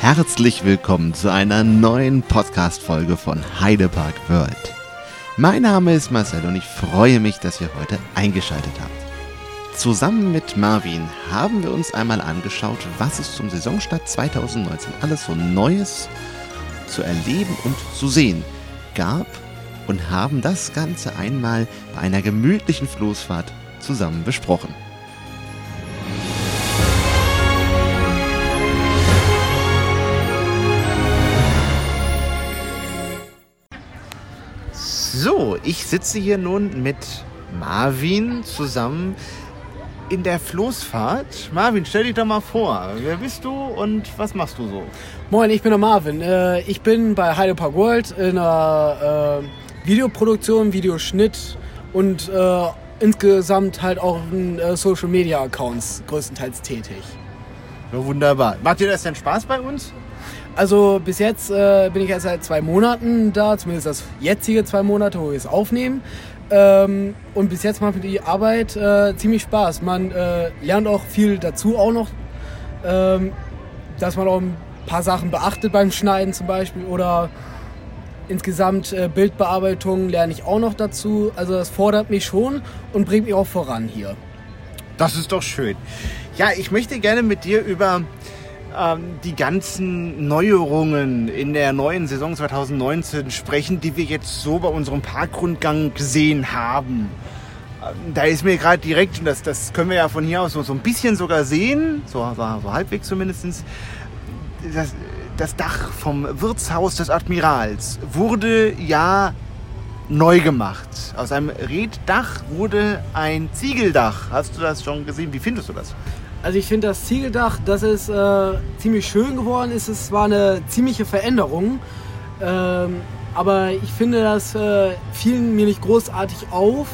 Herzlich willkommen zu einer neuen Podcast-Folge von Heidepark World. Mein Name ist Marcel und ich freue mich, dass ihr heute eingeschaltet habt. Zusammen mit Marvin haben wir uns einmal angeschaut, was es zum Saisonstart 2019 alles so Neues zu erleben und zu sehen gab und haben das Ganze einmal bei einer gemütlichen Floßfahrt zusammen besprochen. So, ich sitze hier nun mit Marvin zusammen in der Floßfahrt. Marvin, stell dich doch mal vor. Wer bist du und was machst du so? Moin, ich bin der Marvin. Äh, ich bin bei Heidepark World in der äh, Videoproduktion, Videoschnitt und äh, insgesamt halt auch in Social Media Accounts größtenteils tätig. Ja, wunderbar. Macht dir das denn Spaß bei uns? Also bis jetzt äh, bin ich erst seit zwei Monaten da, zumindest das jetzige zwei Monate, wo wir es aufnehmen. Ähm, und bis jetzt macht die Arbeit äh, ziemlich Spaß. Man äh, lernt auch viel dazu auch noch, ähm, dass man auch ein paar Sachen beachtet beim Schneiden zum Beispiel oder insgesamt äh, Bildbearbeitung lerne ich auch noch dazu. Also das fordert mich schon und bringt mich auch voran hier. Das ist doch schön. Ja, ich möchte gerne mit dir über ähm, die ganzen Neuerungen in der neuen Saison 2019 sprechen, die wir jetzt so bei unserem Parkrundgang gesehen haben. Ähm, da ist mir gerade direkt, und das, das können wir ja von hier aus so, so ein bisschen sogar sehen, so, so, so halbwegs zumindest, das, das Dach vom Wirtshaus des Admirals wurde ja neu gemacht. Aus einem Reddach wurde ein Ziegeldach. Hast du das schon gesehen? Wie findest du das? Also ich finde das Ziegeldach, das ist äh, ziemlich schön geworden. Es ist zwar eine ziemliche Veränderung, ähm, aber ich finde, das äh, fiel mir nicht großartig auf,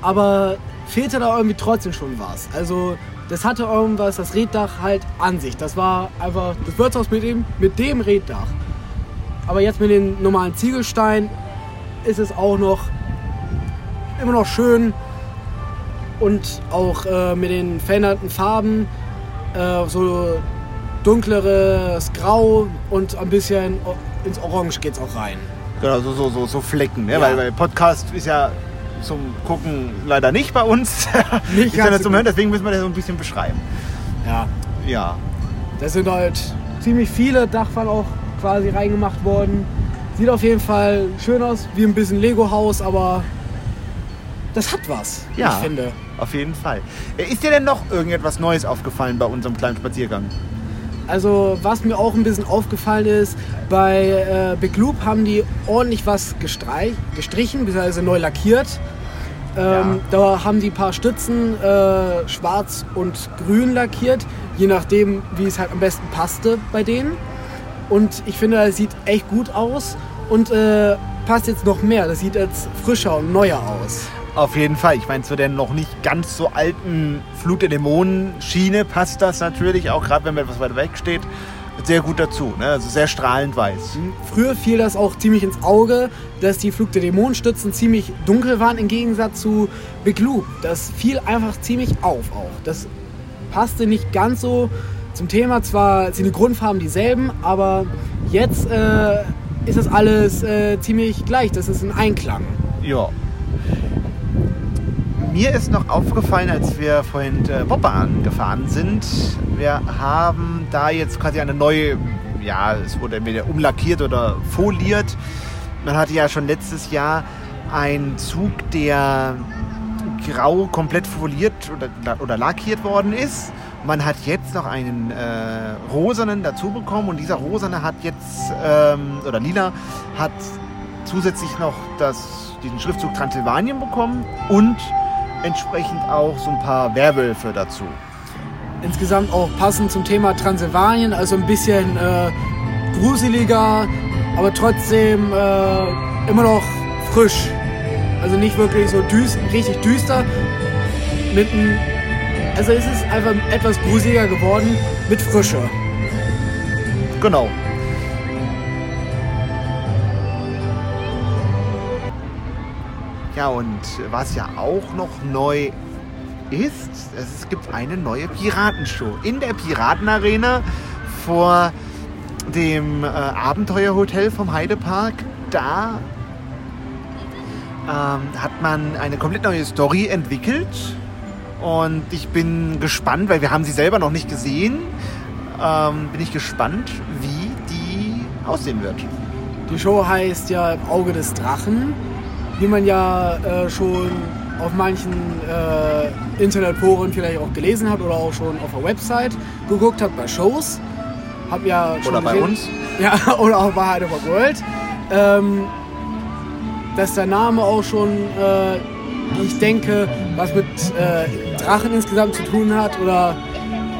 aber fehlte da irgendwie trotzdem schon was. Also das hatte irgendwas, das Reddach halt an sich. Das war einfach das Wirtshaus mit dem, mit dem Reddach. Aber jetzt mit den normalen Ziegelsteinen ist es auch noch immer noch schön und auch äh, mit den veränderten Farben, äh, so dunkleres Grau und ein bisschen ins Orange geht es auch rein. Genau, so, so, so, so Flecken, ne? Ja. Weil, weil Podcast ist ja zum Gucken leider nicht bei uns. Nicht ist ja zum Hören, deswegen müssen wir das so ein bisschen beschreiben. Ja. Ja. Da sind halt ziemlich viele Dachfall auch quasi reingemacht worden. Sieht auf jeden Fall schön aus, wie ein bisschen Lego-Haus, aber das hat was, ja, ich finde. Auf jeden Fall. Ist dir denn noch irgendetwas Neues aufgefallen bei unserem kleinen Spaziergang? Also was mir auch ein bisschen aufgefallen ist, bei äh, Big Loop haben die ordentlich was gestrichen, bzw. neu lackiert. Ähm, ja. Da haben die ein paar Stützen äh, schwarz und grün lackiert, je nachdem, wie es halt am besten passte bei denen. Und ich finde, es sieht echt gut aus und äh, passt jetzt noch mehr. Das sieht jetzt frischer und neuer aus. Auf jeden Fall. Ich meine, zu der noch nicht ganz so alten Flut der Dämonen-Schiene passt das natürlich, auch gerade wenn man etwas weiter weg steht, sehr gut dazu. Ne? Also sehr strahlend weiß. Mhm. Früher fiel das auch ziemlich ins Auge, dass die Flug der Dämonenstützen ziemlich dunkel waren im Gegensatz zu Big Loop. Das fiel einfach ziemlich auf auch. Das passte nicht ganz so zum Thema. Zwar sind die Grundfarben dieselben, aber jetzt äh, ist das alles äh, ziemlich gleich. Das ist ein Einklang. Ja, mir ist noch aufgefallen, als wir vorhin äh, Bobbahn gefahren sind, wir haben da jetzt quasi eine neue, ja, es wurde entweder umlackiert oder foliert. Man hatte ja schon letztes Jahr einen Zug, der grau komplett foliert oder, oder lackiert worden ist. Man hat jetzt noch einen äh, rosanen dazu bekommen und dieser rosane hat jetzt, ähm, oder lila, hat zusätzlich noch das, diesen Schriftzug Transsilvanien bekommen und entsprechend auch so ein paar Werwölfe dazu. Insgesamt auch passend zum Thema Transsilvanien, also ein bisschen äh, gruseliger, aber trotzdem äh, immer noch frisch. Also nicht wirklich so düster, richtig düster, mit einem Also es ist einfach etwas gruseliger geworden mit Frische. Genau. Ja, und was ja auch noch neu ist, es gibt eine neue Piratenshow in der Piratenarena vor dem äh, Abenteuerhotel vom Heidepark. Da ähm, hat man eine komplett neue Story entwickelt und ich bin gespannt, weil wir haben sie selber noch nicht gesehen. Ähm, bin ich gespannt, wie die aussehen wird. Die Show heißt ja Im Auge des Drachen, wie man ja äh, schon auf manchen äh, Internetforen vielleicht auch gelesen hat oder auch schon auf der Website geguckt hat bei Shows. Hab ja schon Oder bei gesehen- uns. Ja, oder auch bei Heidelberg World. Ähm, dass der Name auch schon, äh, wie ich denke, was mit äh, Drachen insgesamt zu tun hat oder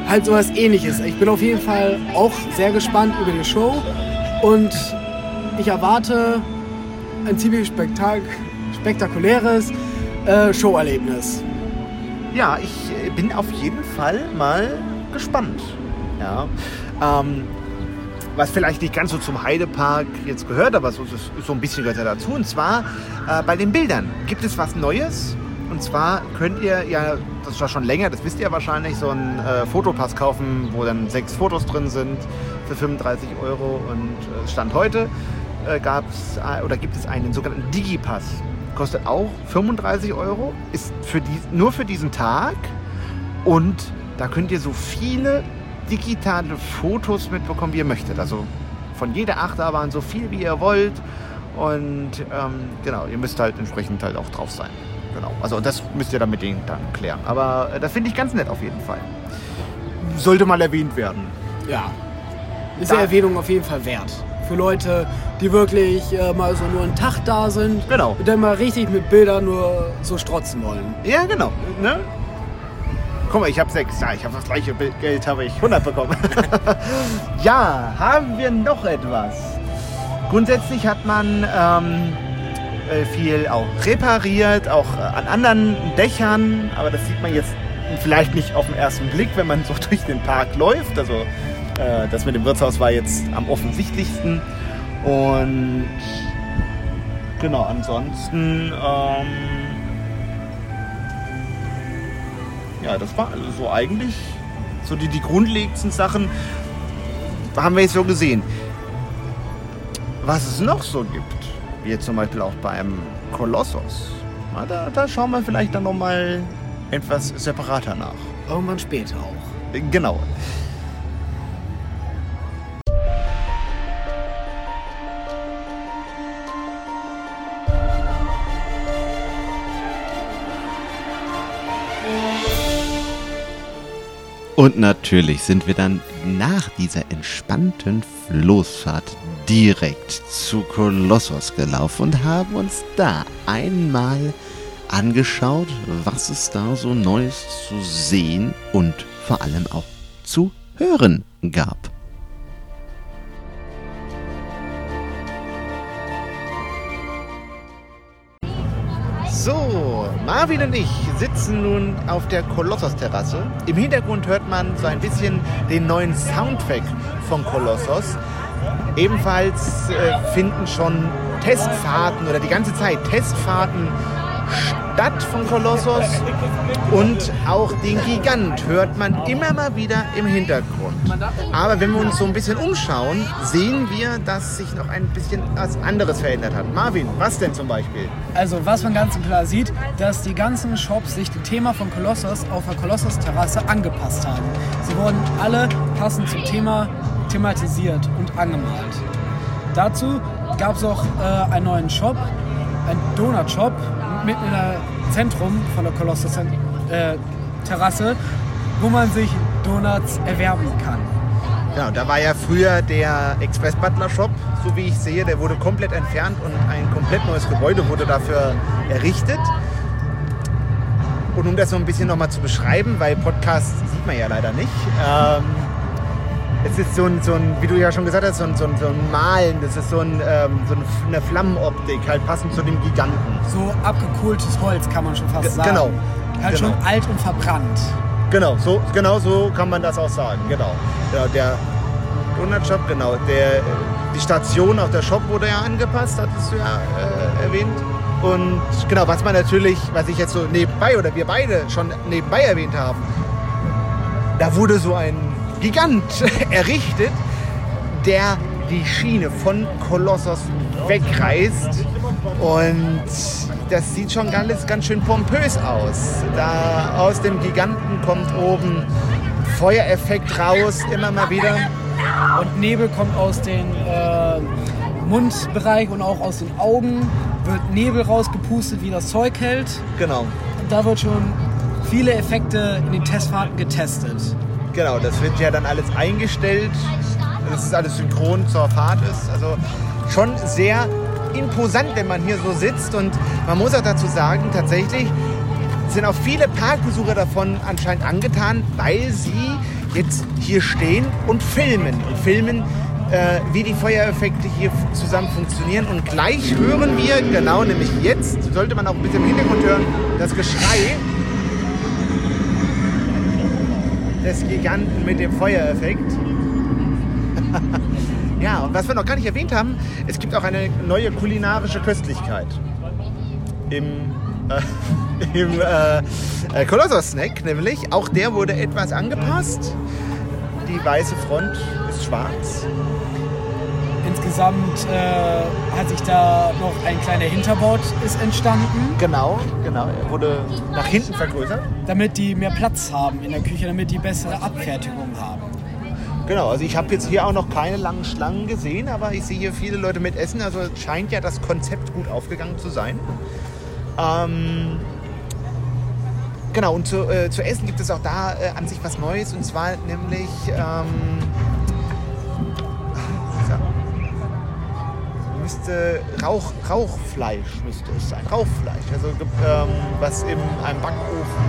halt sowas ähnliches. Ich bin auf jeden Fall auch sehr gespannt über die Show und ich erwarte ein ziemlich spektak spektakuläres äh, Showerlebnis. Ja, ich äh, bin auf jeden Fall mal gespannt. Ja. Ähm, was vielleicht nicht ganz so zum Heidepark jetzt gehört, aber so, so, ein bisschen gehört ja dazu. Und zwar äh, bei den Bildern gibt es was Neues. Und zwar könnt ihr ja, das war schon länger, das wisst ihr wahrscheinlich, so einen äh, Fotopass kaufen, wo dann sechs Fotos drin sind für 35 Euro. Und äh, Stand heute äh, gab's, oder gibt es einen sogenannten Digipass. Kostet auch 35 Euro, ist für die, nur für diesen Tag. Und da könnt ihr so viele digitale Fotos mitbekommen, wie ihr möchtet. Also von jeder Achterbahn so viel, wie ihr wollt. Und ähm, genau, ihr müsst halt entsprechend halt auch drauf sein. Genau. Also das müsst ihr dann mit denen dann klären. Aber äh, das finde ich ganz nett auf jeden Fall. Sollte mal erwähnt werden. Ja. Ist Da- der Erwähnung auf jeden Fall wert. Für Leute, die wirklich äh, mal so nur einen Tag da sind Genau. und dann mal richtig mit Bildern nur so strotzen wollen. Ja, genau. Ne? Guck mal, ich habe sechs. Ja, ich habe das gleiche Bild- Geld, habe ich 100 bekommen. ja, haben wir noch etwas? Grundsätzlich hat man ähm, äh, viel auch repariert, auch äh, an anderen Dächern, aber das sieht man jetzt vielleicht nicht auf den ersten Blick, wenn man so durch den Park läuft. Also äh, das mit dem Wirtshaus war jetzt am offensichtlichsten. Und genau, ansonsten ähm, ja, das war also so eigentlich so die, die grundlegendsten Sachen haben wir jetzt so gesehen. Was es noch so gibt, wie jetzt zum Beispiel auch beim Kolossos, na, da, da schauen wir vielleicht dann nochmal etwas separater nach. Irgendwann später auch. Genau. Und natürlich sind wir dann nach dieser entspannten Floßfahrt direkt zu Kolossos gelaufen und haben uns da einmal angeschaut, was es da so Neues zu sehen und vor allem auch zu hören gab. So, Marvin und ich sitzen nun auf der Kolossos-Terrasse. Im Hintergrund hört man so ein bisschen den neuen Soundtrack von Kolossos. Ebenfalls äh, finden schon Testfahrten oder die ganze Zeit Testfahrten statt von Kolossos. Und auch den Gigant hört man immer mal wieder im Hintergrund. Aber wenn wir uns so ein bisschen umschauen, sehen wir, dass sich noch ein bisschen was anderes verändert hat. Marvin, was denn zum Beispiel? Also was man ganz klar sieht, dass die ganzen Shops sich dem Thema von Kolossos auf der Kolossos-Terrasse angepasst haben. Sie wurden alle passend zum Thema thematisiert und angemalt. Dazu gab es auch äh, einen neuen Shop, einen Donut-Shop mitten der Zentrum von der Kolossos-Terrasse, wo man sich Donuts erwerben kann. Ja, da war ja früher der Express Butler Shop, so wie ich sehe, der wurde komplett entfernt und ein komplett neues Gebäude wurde dafür errichtet. Und um das so ein bisschen nochmal zu beschreiben, weil Podcast sieht man ja leider nicht. Ähm, es ist so ein, so ein, wie du ja schon gesagt hast, so ein, so ein, so ein Malen, das ist so, ein, ähm, so eine Flammenoptik, halt passend zu dem Giganten. So abgekohltes Holz kann man schon fast Ge- sagen. genau, Halt genau. schon alt und verbrannt. Genau, so, genau so kann man das auch sagen. Genau. Ja, der Donut-Shop, genau. Der, die Station auf der Shop wurde ja angepasst, hattest du ja äh, erwähnt. Und genau, was man natürlich, was ich jetzt so nebenbei oder wir beide schon nebenbei erwähnt haben, da wurde so ein Gigant errichtet, der die Schiene von Kolossos wegreißt. Und das sieht schon ganz, ganz schön pompös aus. Da aus dem Giganten kommt oben Feuereffekt raus, immer mal wieder. Und Nebel kommt aus dem äh, Mundbereich und auch aus den Augen. Wird Nebel rausgepustet, wie das Zeug hält. Genau. Und da wird schon viele Effekte in den Testfahrten getestet. Genau, das wird ja dann alles eingestellt. Das ist alles synchron zur Fahrt ist. Also schon sehr imposant, wenn man hier so sitzt. Und man muss auch dazu sagen, tatsächlich sind auch viele Parkbesucher davon anscheinend angetan, weil sie jetzt hier stehen und filmen. Und filmen, äh, wie die Feuereffekte hier zusammen funktionieren. Und gleich hören wir, genau, nämlich jetzt, sollte man auch ein bisschen im Hintergrund hören, das Geschrei des Giganten mit dem Feuereffekt. ja, und was wir noch gar nicht erwähnt haben, es gibt auch eine neue kulinarische Köstlichkeit im, äh, im äh, äh, Kolossos-Snack, nämlich auch der wurde etwas angepasst. Die weiße Front ist schwarz. Insgesamt äh, hat sich da noch ein kleiner Hinterbau ist entstanden, Genau, genau. Er wurde nach hinten vergrößert. damit die mehr Platz haben in der Küche, damit die bessere Abfertigung haben. Genau, also ich habe jetzt hier auch noch keine langen Schlangen gesehen, aber ich sehe hier viele Leute mit Essen. Also scheint ja das Konzept gut aufgegangen zu sein. Ähm, genau, und zu, äh, zu essen gibt es auch da äh, an sich was Neues. Und zwar nämlich ähm, müsste Rauch, Rauchfleisch müsste es sein. Rauchfleisch. Also ähm, was in einem Backofen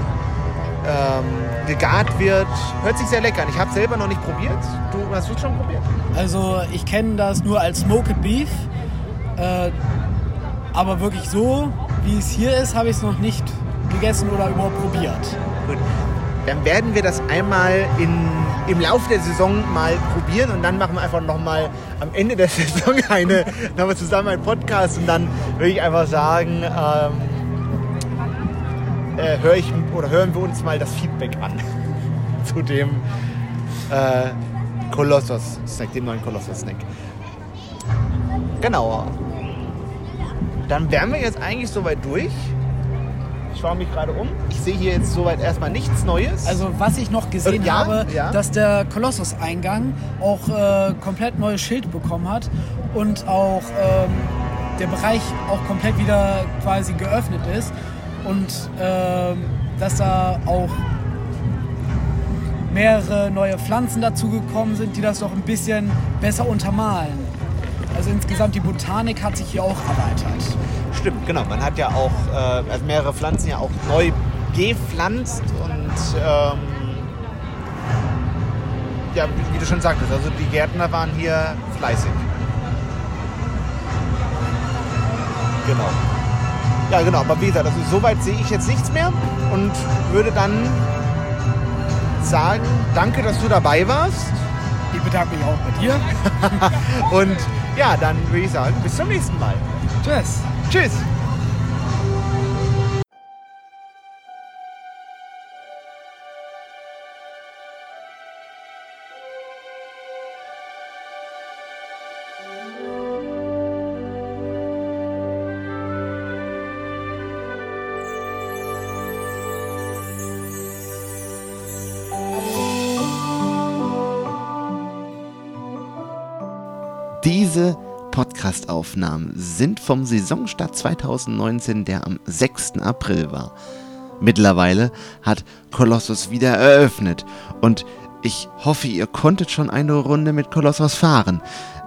ähm, gegart wird. Hört sich sehr lecker an. Ich habe selber noch nicht probiert. Du hast du schon probiert? Also ich kenne das nur als Smoked Beef, äh, aber wirklich so, wie es hier ist, habe ich es noch nicht gegessen oder überhaupt probiert. Gut. Dann werden wir das einmal in, im Laufe der Saison mal probieren und dann machen wir einfach nochmal am Ende der Saison eine, nochmal zusammen einen Podcast und dann würde ich einfach sagen, ähm, äh, hör ich, oder hören wir uns mal das Feedback an zu dem äh, Kolossos-Snack, dem neuen Kolossos-Snack. Genau. Dann wären wir jetzt eigentlich soweit durch. Ich schaue mich gerade um. Ich sehe hier jetzt soweit erstmal nichts Neues. Also was ich noch gesehen ja, habe, ja. dass der Kolossus-Eingang auch äh, komplett neues Schild bekommen hat und auch ähm, der Bereich auch komplett wieder quasi geöffnet ist und ähm, dass da auch mehrere neue Pflanzen dazugekommen sind, die das doch ein bisschen besser untermalen. Also insgesamt die Botanik hat sich hier auch erweitert. Stimmt, genau. Man hat ja auch äh, also mehrere Pflanzen ja auch neu gepflanzt und ähm, ja, wie, du schon sagtest, also die Gärtner waren hier fleißig. Genau. Ja, genau, aber wie gesagt, also soweit sehe ich jetzt nichts mehr und würde dann sagen, danke, dass du dabei warst. Ich bedanke mich auch bei dir. Und ja, dann würde ich sagen, bis zum nächsten Mal. Tschüss. Tschüss. Diese Podcast-Aufnahmen sind vom Saisonstart 2019, der am 6. April war. Mittlerweile hat Kolossus wieder eröffnet und ich hoffe, ihr konntet schon eine Runde mit Kolossus fahren.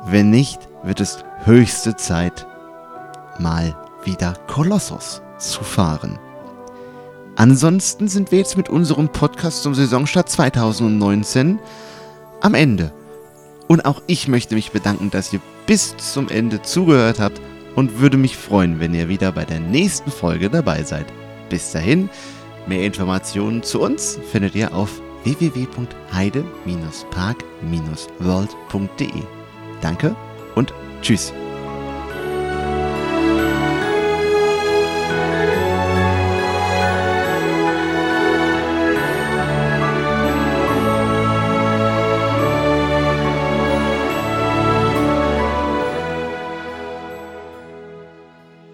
Wenn nicht, wird es höchste Zeit, mal wieder Kolossus zu fahren. Ansonsten sind wir jetzt mit unserem Podcast zum Saisonstart 2019 am Ende. Und auch ich möchte mich bedanken, dass ihr bis zum Ende zugehört habt und würde mich freuen, wenn ihr wieder bei der nächsten Folge dabei seid. Bis dahin, mehr Informationen zu uns findet ihr auf www.heide-park-world.de. Danke und tschüss.